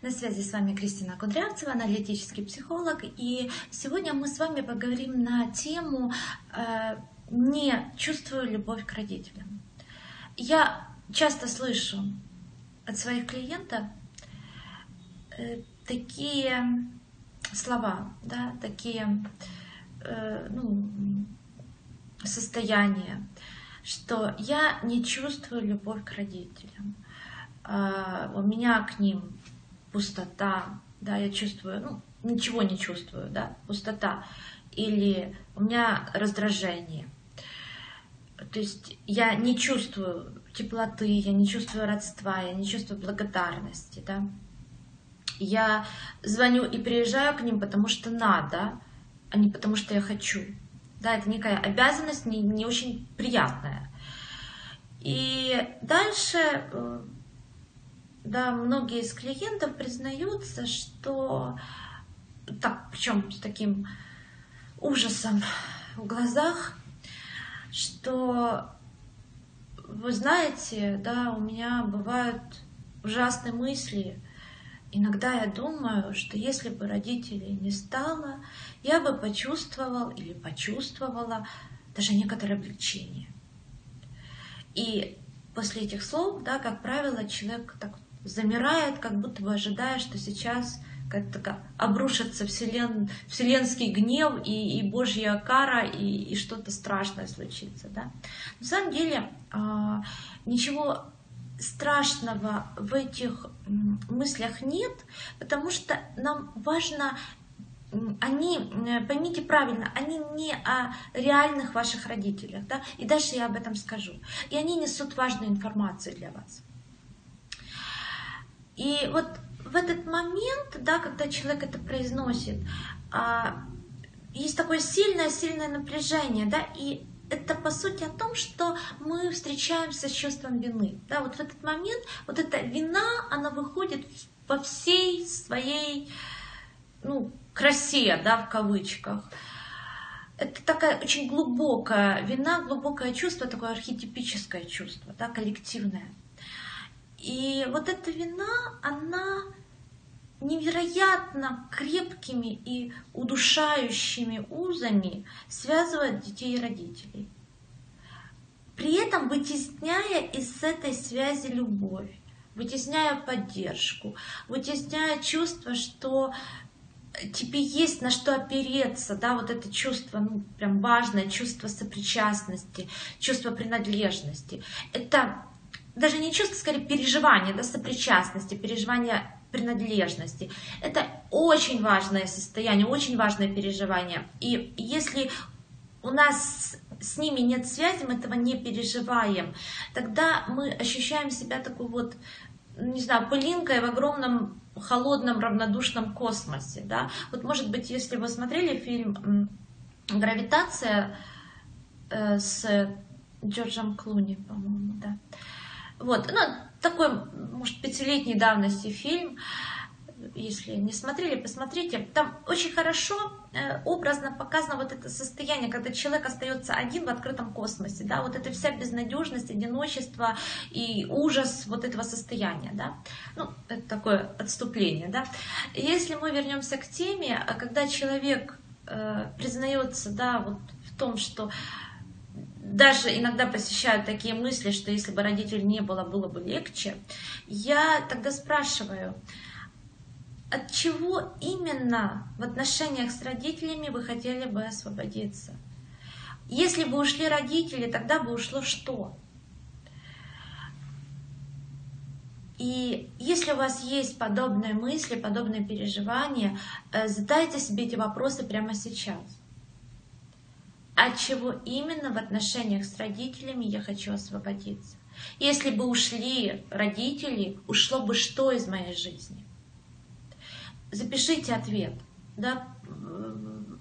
На связи с вами Кристина Кудрявцева, аналитический психолог. И сегодня мы с вами поговорим на тему э, «Не чувствую любовь к родителям». Я часто слышу от своих клиентов э, такие слова, да, такие э, ну, состояния, что я не чувствую любовь к родителям – у меня к ним пустота, да, я чувствую, ну, ничего не чувствую, да, пустота, или у меня раздражение. То есть я не чувствую теплоты, я не чувствую родства, я не чувствую благодарности, да. Я звоню и приезжаю к ним, потому что надо, а не потому что я хочу. Да, это некая обязанность, не, не очень приятная. И дальше э, да, многие из клиентов признаются, что так, причем с таким ужасом в глазах, что вы знаете, да, у меня бывают ужасные мысли. Иногда я думаю, что если бы родителей не стало, я бы почувствовал или почувствовала даже некоторое облегчение. И после этих слов, да, как правило, человек так замирает, как будто бы ожидая, что сейчас как-то обрушится вселен, вселенский гнев и, и Божья кара, и, и что-то страшное случится. Да? На самом деле а, ничего страшного в этих мыслях нет, потому что нам важно они, поймите правильно, они не о реальных ваших родителях, да, и дальше я об этом скажу. И они несут важную информацию для вас. И вот в этот момент, да, когда человек это произносит, а, есть такое сильное-сильное напряжение, да, и это по сути о том, что мы встречаемся с чувством вины. Да, вот в этот момент вот эта вина, она выходит во всей своей ну, красе, да, в кавычках. Это такая очень глубокая вина, глубокое чувство, такое архетипическое чувство, да, коллективное. И вот эта вина, она невероятно крепкими и удушающими узами связывает детей и родителей. При этом вытесняя из этой связи любовь, вытесняя поддержку, вытесняя чувство, что тебе есть на что опереться, да, вот это чувство, ну, прям важное, чувство сопричастности, чувство принадлежности. Это даже не чувство, скорее переживание, да, сопричастности, переживание принадлежности. Это очень важное состояние, очень важное переживание. И если у нас с ними нет связи, мы этого не переживаем, тогда мы ощущаем себя такой вот, не знаю, пылинкой в огромном холодном равнодушном космосе. Да? Вот может быть, если вы смотрели фильм «Гравитация» э, с Джорджем Клуни, по-моему, да, вот, ну, такой, может, пятилетней давности фильм. Если не смотрели, посмотрите. Там очень хорошо э, образно показано вот это состояние, когда человек остается один в открытом космосе, да, вот эта вся безнадежность, одиночество и ужас вот этого состояния, да. Ну, это такое отступление, да. Если мы вернемся к теме, а когда человек э, признается, да, вот в том, что даже иногда посещают такие мысли, что если бы родителей не было, было бы легче, я тогда спрашиваю, от чего именно в отношениях с родителями вы хотели бы освободиться? Если бы ушли родители, тогда бы ушло что? И если у вас есть подобные мысли, подобные переживания, э, задайте себе эти вопросы прямо сейчас от чего именно в отношениях с родителями я хочу освободиться. Если бы ушли родители, ушло бы что из моей жизни? Запишите ответ. Да?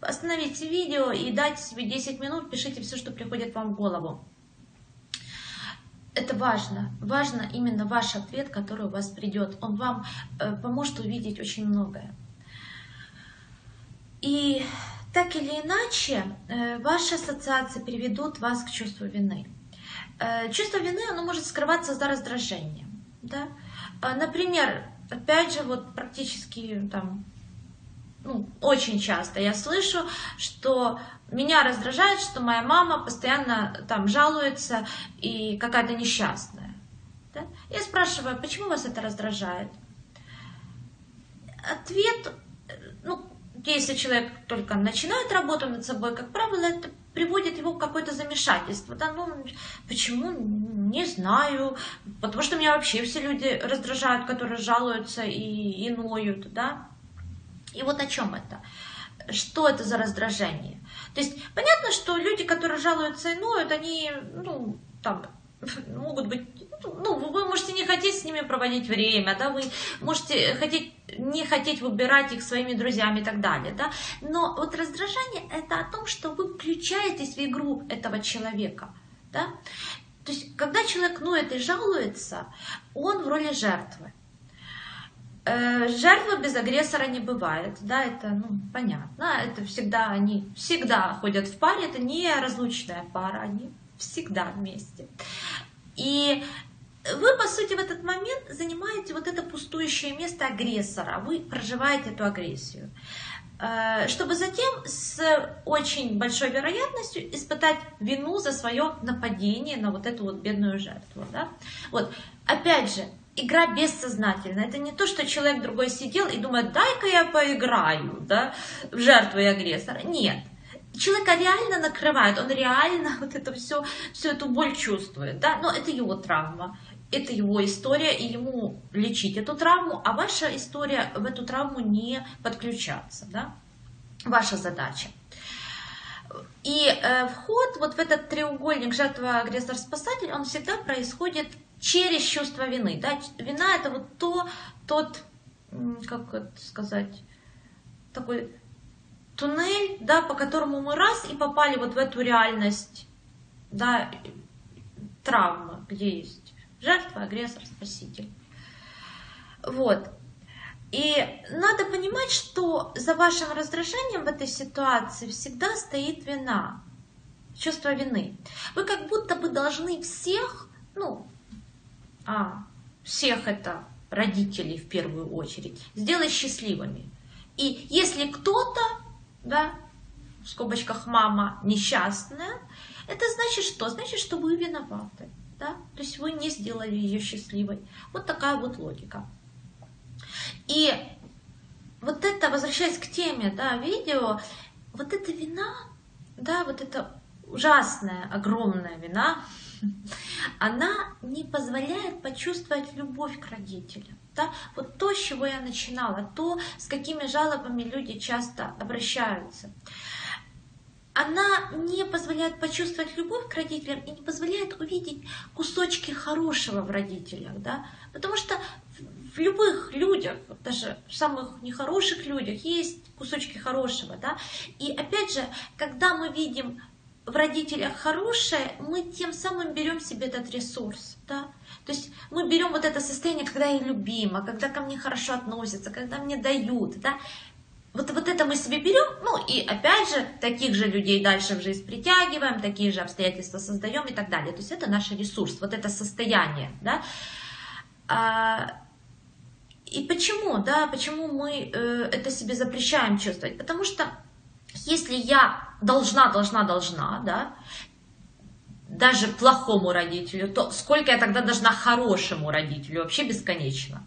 Остановите видео и дайте себе 10 минут, пишите все, что приходит вам в голову. Это важно. Важно именно ваш ответ, который у вас придет. Он вам э, поможет увидеть очень многое. И так или иначе, э, ваши ассоциации приведут вас к чувству вины. Э, чувство вины, оно может скрываться за раздражением. Да? Э, например, опять же, вот практически там, ну, очень часто я слышу, что меня раздражает, что моя мама постоянно там жалуется и какая-то несчастная. Да? Я спрашиваю, почему вас это раздражает? Ответ, если человек только начинает работу над собой, как правило, это приводит его к какое-то замешательство. Да, ну, почему? Не знаю. Потому что меня вообще все люди раздражают, которые жалуются и, и ноют, да. И вот о чем это? Что это за раздражение? То есть понятно, что люди, которые жалуются и ноют, они, ну, там, могут быть, ну, вы можете не хотеть с ними проводить время, да, вы можете хотеть, не хотеть выбирать их своими друзьями и так далее, да, но вот раздражение это о том, что вы включаетесь в игру этого человека, да, то есть когда человек ноет и жалуется, он в роли жертвы. Э, жертвы без агрессора не бывает, да, это, ну, понятно, это всегда, они всегда ходят в паре, это не разлучная пара, они всегда вместе. И вы, по сути, в этот момент занимаете вот это пустующее место агрессора, вы проживаете эту агрессию э, чтобы затем с очень большой вероятностью испытать вину за свое нападение на вот эту вот бедную жертву. Да? Вот. Опять же, игра бессознательная. Это не то, что человек другой сидел и думает, дай-ка я поиграю да, в жертву и агрессора. Нет человека реально накрывает, он реально вот это все, всю эту боль чувствует, да, но это его травма, это его история, и ему лечить эту травму, а ваша история в эту травму не подключаться, да, ваша задача. И э, вход вот в этот треугольник жертва, агрессор, спасатель, он всегда происходит через чувство вины. Да? Вина это вот то, тот, как это сказать, такой туннель, да, по которому мы раз и попали вот в эту реальность, да, травмы, где есть жертва, агрессор, спаситель. Вот. И надо понимать, что за вашим раздражением в этой ситуации всегда стоит вина, чувство вины. Вы как будто бы должны всех, ну, а, всех это родителей в первую очередь, сделать счастливыми. И если кто-то да, в скобочках мама несчастная, это значит что? Значит, что вы виноваты, да, то есть вы не сделали ее счастливой. Вот такая вот логика. И вот это, возвращаясь к теме, да, видео, вот эта вина, да, вот эта ужасная, огромная вина, она не позволяет почувствовать любовь к родителям. Да? Вот то, с чего я начинала, то, с какими жалобами люди часто обращаются. Она не позволяет почувствовать любовь к родителям и не позволяет увидеть кусочки хорошего в родителях. Да? Потому что в любых людях, даже в самых нехороших людях, есть кусочки хорошего. Да? И опять же, когда мы видим в родителях хорошее, мы тем самым берем себе этот ресурс. Да? То есть мы берем вот это состояние, когда я любима, когда ко мне хорошо относятся, когда мне дают. Да? Вот, вот это мы себе берем, ну и опять же, таких же людей дальше в жизнь притягиваем, такие же обстоятельства создаем и так далее. То есть это наш ресурс, вот это состояние. Да? А, и почему, да, почему мы э, это себе запрещаем чувствовать? Потому что если я должна, должна, должна, да, даже плохому родителю, то сколько я тогда должна хорошему родителю? Вообще бесконечно.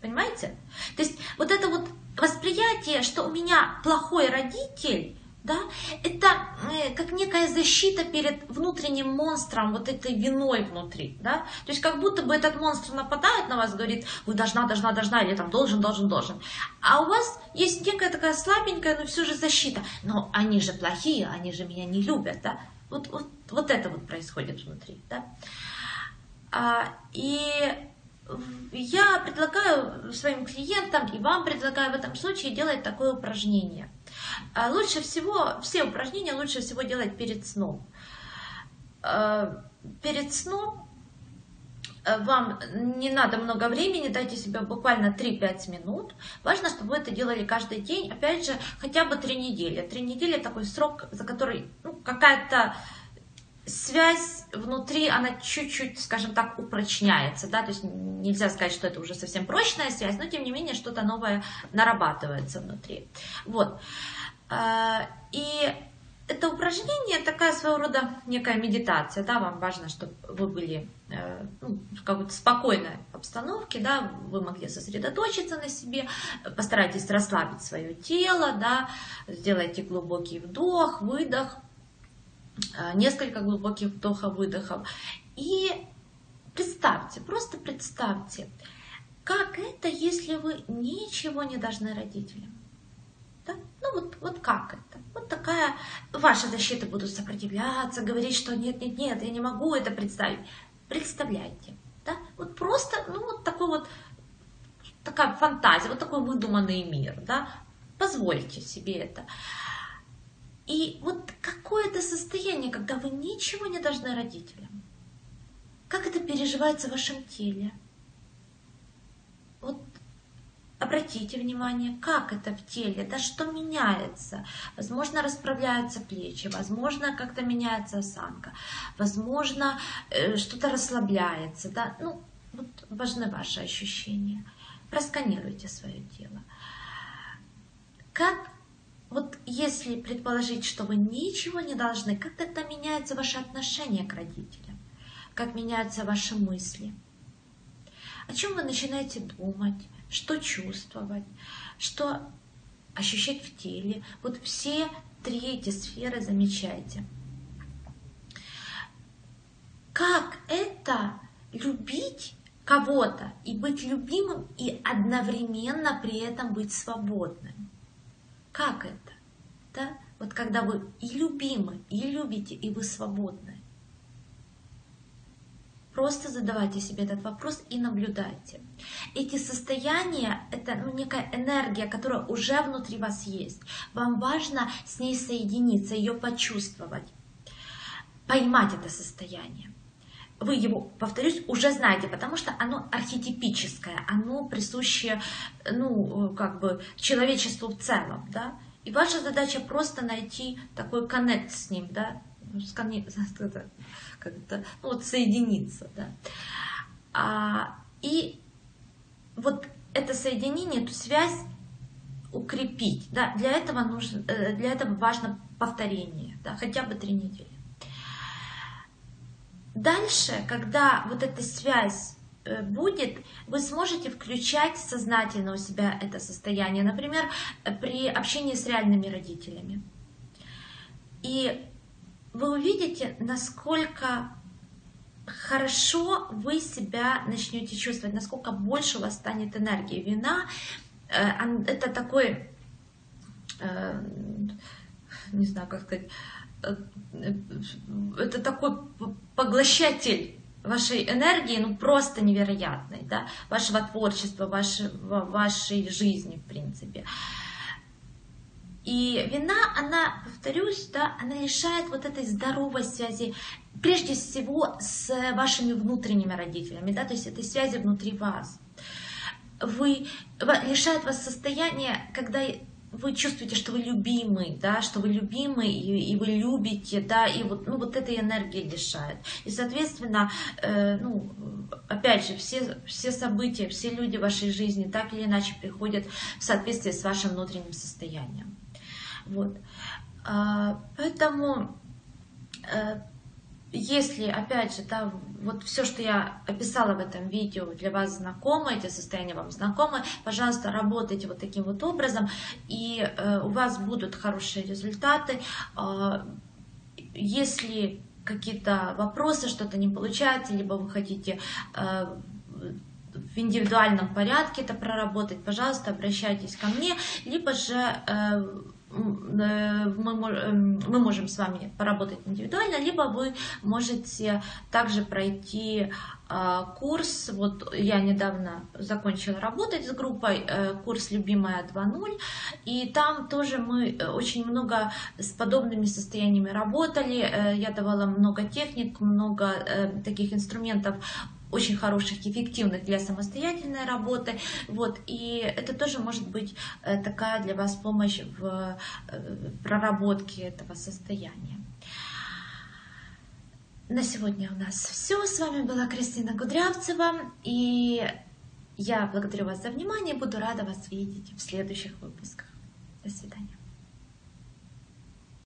Понимаете? То есть вот это вот восприятие, что у меня плохой родитель, да, это э, как некая защита перед внутренним монстром, вот этой виной внутри, да, то есть как будто бы этот монстр нападает на вас, говорит, вы должна, должна, должна, или там должен, должен, должен, а у вас есть некая такая слабенькая, но все же защита, но они же плохие, они же меня не любят, да, вот, вот, вот это вот происходит внутри, да, а, и я предлагаю своим клиентам и вам предлагаю в этом случае делать такое упражнение – лучше всего, все упражнения лучше всего делать перед сном. А, перед сном э, вам не надо много времени, дайте себе буквально 3-5 минут. Важно, чтобы вы это делали каждый день, опять же, хотя бы 3 недели. 3 недели такой срок, за который ну, какая-то связь внутри, она чуть-чуть, скажем так, упрочняется, да, то есть нельзя сказать, что это уже совсем прочная связь, но тем не менее что-то новое нарабатывается внутри. Вот. А, и это упражнение такая своего рода некая медитация, да, вам важно, чтобы вы были э, ну, в какой-то спокойной обстановке, да, вы могли сосредоточиться на себе, постарайтесь расслабить свое тело, да, сделайте глубокий вдох, выдох, э, несколько глубоких вдохов-выдохов и представьте, просто представьте, как это, если вы ничего не должны родителям. Ну вот, вот как это? Вот такая, ваши защиты будут сопротивляться, говорить, что нет, нет, нет, я не могу это представить. Представляйте. Да? Вот просто, ну вот такой вот, такая фантазия, вот такой выдуманный мир. Да? Позвольте себе это. И вот какое-то состояние, когда вы ничего не должны родителям. Как это переживается в вашем теле? Обратите внимание, как это в теле, да что меняется. Возможно, расправляются плечи, возможно, как-то меняется осанка, возможно, э, что-то расслабляется. Да? Ну, вот важны ваши ощущения. Просканируйте свое тело. Как, вот если предположить, что вы ничего не должны, как это меняется ваше отношение к родителям? Как меняются ваши мысли? О чем вы начинаете думать? Что чувствовать, что ощущать в теле. Вот все три эти сферы замечайте. Как это любить кого-то и быть любимым и одновременно при этом быть свободным? Как это? Да? Вот когда вы и любимы, и любите, и вы свободны. Просто задавайте себе этот вопрос и наблюдайте. Эти состояния — это ну, некая энергия, которая уже внутри вас есть. Вам важно с ней соединиться, ее почувствовать, поймать это состояние. Вы его, повторюсь, уже знаете, потому что оно архетипическое, оно присуще ну, как бы, человечеству в целом. Да? И ваша задача просто найти такой коннект с ним, да, как-то, ну, вот соединиться, да. А, и вот это соединение, эту связь укрепить, да, для этого нужно, э, для этого важно повторение, да, хотя бы три недели. Дальше, когда вот эта связь э, будет, вы сможете включать сознательно у себя это состояние, например, при общении с реальными родителями. И вы увидите, насколько хорошо вы себя начнете чувствовать, насколько больше у вас станет энергии. Вина э, это такой, э, не знаю, как сказать, э, это такой поглощатель вашей энергии, ну просто невероятной, да, вашего творчества, вашей, вашей жизни, в принципе. И вина, она, повторюсь, да, она лишает вот этой здоровой связи, прежде всего с вашими внутренними родителями, да, то есть этой связи внутри вас. Вы, лишает вас состояния, когда вы чувствуете, что вы любимый, да, что вы любимый, и, и вы любите, да, и вот, ну, вот этой энергии лишает. И, соответственно, э, ну, опять же, все, все события, все люди в вашей жизни так или иначе приходят в соответствии с вашим внутренним состоянием. Вот. А, поэтому, э, если, опять же, да, вот все, что я описала в этом видео, для вас знакомо, эти состояния вам знакомы, пожалуйста, работайте вот таким вот образом, и э, у вас будут хорошие результаты. А, если какие-то вопросы, что-то не получается, либо вы хотите э, в индивидуальном порядке это проработать, пожалуйста, обращайтесь ко мне, либо же мы, эм, мы можем с вами поработать индивидуально, либо вы можете также пройти э, курс. Вот я недавно закончила работать с группой, э, курс «Любимая 2.0», и там тоже мы очень много с подобными состояниями работали. Я давала много техник, много таких инструментов очень хороших, эффективных для самостоятельной работы. Вот, и это тоже может быть э, такая для вас помощь в э, проработке этого состояния. на сегодня у нас все. С вами была Кристина Кудрявцева. И я благодарю вас за внимание. Буду рада вас видеть в следующих выпусках.